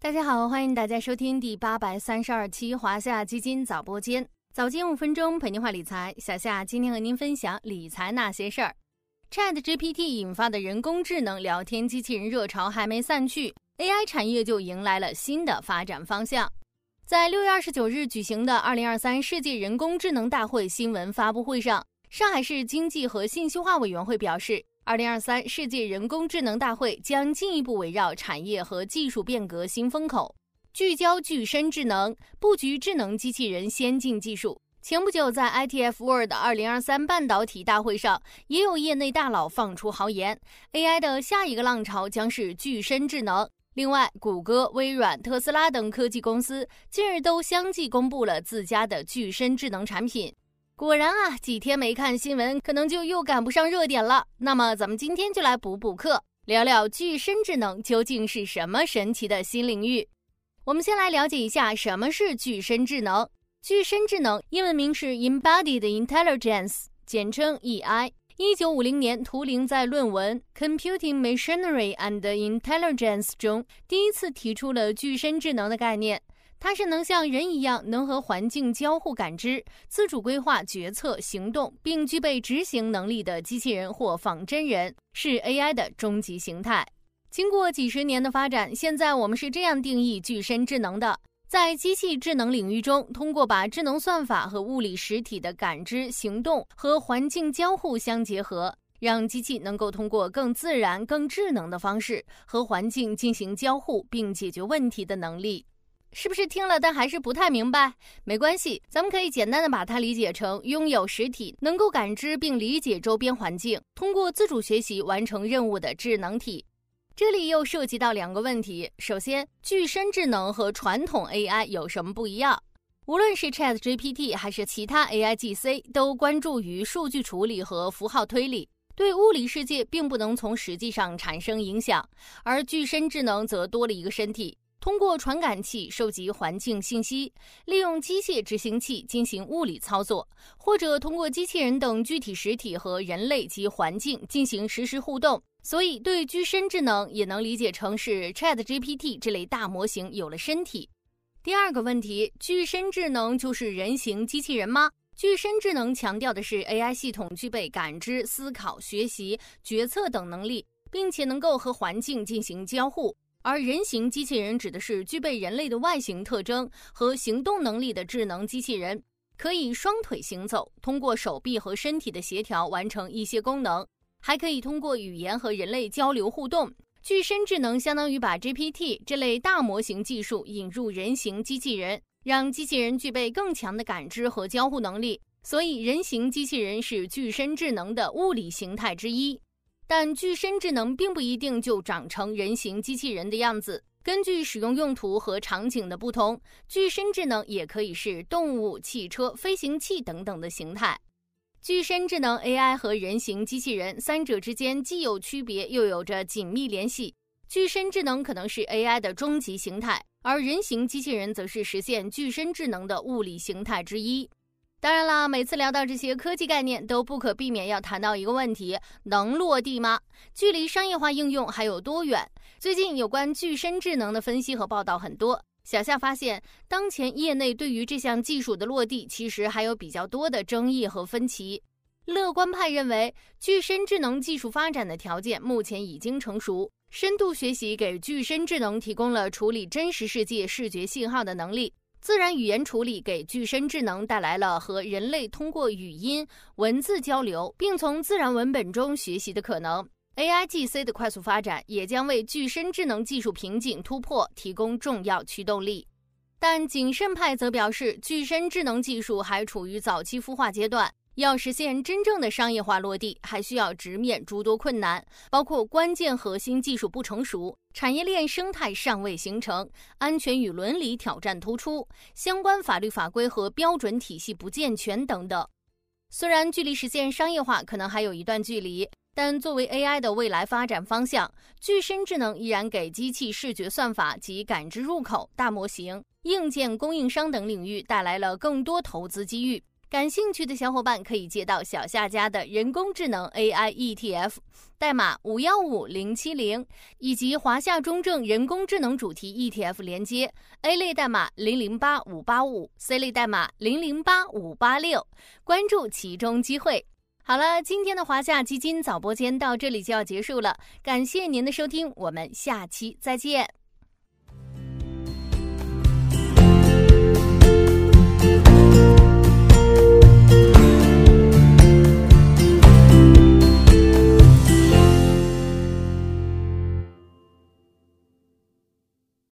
大家好，欢迎大家收听第八百三十二期华夏基金早播间，早间五分钟陪您话理财。小夏今天和您分享理财那些事儿。Chat GPT 引发的人工智能聊天机器人热潮还没散去，AI 产业就迎来了新的发展方向。在六月二十九日举行的二零二三世界人工智能大会新闻发布会上，上海市经济和信息化委员会表示，二零二三世界人工智能大会将进一步围绕产业和技术变革新风口，聚焦具身智能，布局智能机器人先进技术。前不久，在 ITF World 二零二三半导体大会上，也有业内大佬放出豪言，AI 的下一个浪潮将是具身智能。另外，谷歌、微软、特斯拉等科技公司近日都相继公布了自家的具身智能产品。果然啊，几天没看新闻，可能就又赶不上热点了。那么，咱们今天就来补补课，聊聊具身智能究竟是什么神奇的新领域。我们先来了解一下什么是具身智能。具身智能英文名是 Embodied Intelligence，简称 EI。一九五零年，图灵在论文《Computing Machinery and Intelligence》中第一次提出了具身智能的概念。它是能像人一样，能和环境交互感知、自主规划、决策、行动，并具备执行能力的机器人或仿真人，是 AI 的终极形态。经过几十年的发展，现在我们是这样定义具身智能的。在机器智能领域中，通过把智能算法和物理实体的感知、行动和环境交互相结合，让机器能够通过更自然、更智能的方式和环境进行交互并解决问题的能力，是不是听了但还是不太明白？没关系，咱们可以简单的把它理解成拥有实体、能够感知并理解周边环境、通过自主学习完成任务的智能体。这里又涉及到两个问题。首先，具身智能和传统 AI 有什么不一样？无论是 ChatGPT 还是其他 AIGC，都关注于数据处理和符号推理，对物理世界并不能从实际上产生影响。而具身智能则多了一个身体，通过传感器收集环境信息，利用机械执行器进行物理操作，或者通过机器人等具体实体和人类及环境进行实时互动。所以，对具身智能也能理解成是 Chat GPT 这类大模型有了身体。第二个问题，具身智能就是人形机器人吗？具身智能强调的是 AI 系统具备感知、思考、学习、决策等能力，并且能够和环境进行交互；而人形机器人指的是具备人类的外形特征和行动能力的智能机器人，可以双腿行走，通过手臂和身体的协调完成一些功能。还可以通过语言和人类交流互动。具身智能相当于把 GPT 这类大模型技术引入人形机器人，让机器人具备更强的感知和交互能力。所以，人形机器人是具身智能的物理形态之一。但具身智能并不一定就长成人形机器人的样子。根据使用用途和场景的不同，具身智能也可以是动物、汽车、飞行器等等的形态。具身智能 AI 和人形机器人三者之间既有区别，又有着紧密联系。具身智能可能是 AI 的终极形态，而人形机器人则是实现具身智能的物理形态之一。当然啦，每次聊到这些科技概念，都不可避免要谈到一个问题：能落地吗？距离商业化应用还有多远？最近有关具身智能的分析和报道很多。小夏发现，当前业内对于这项技术的落地，其实还有比较多的争议和分歧。乐观派认为，具身智能技术发展的条件目前已经成熟。深度学习给具身智能提供了处理真实世界视觉信号的能力，自然语言处理给具身智能带来了和人类通过语音、文字交流，并从自然文本中学习的可能。AIGC 的快速发展也将为具身智能技术瓶颈突破提供重要驱动力，但谨慎派则表示，具身智能技术还处于早期孵化阶段，要实现真正的商业化落地，还需要直面诸多困难，包括关键核心技术不成熟、产业链生态尚未形成、安全与伦理挑战突出、相关法律法规和标准体系不健全等等。虽然距离实现商业化可能还有一段距离。但作为 AI 的未来发展方向，具身智能依然给机器视觉算法及感知入口、大模型、硬件供应商等领域带来了更多投资机遇。感兴趣的小伙伴可以接到小夏家的人工智能 AI ETF，代码五幺五零七零，以及华夏中证人工智能主题 ETF 连接，A 类代码零零八五八五，C 类代码零零八五八六，关注其中机会。好了，今天的华夏基金早播间到这里就要结束了，感谢您的收听，我们下期再见。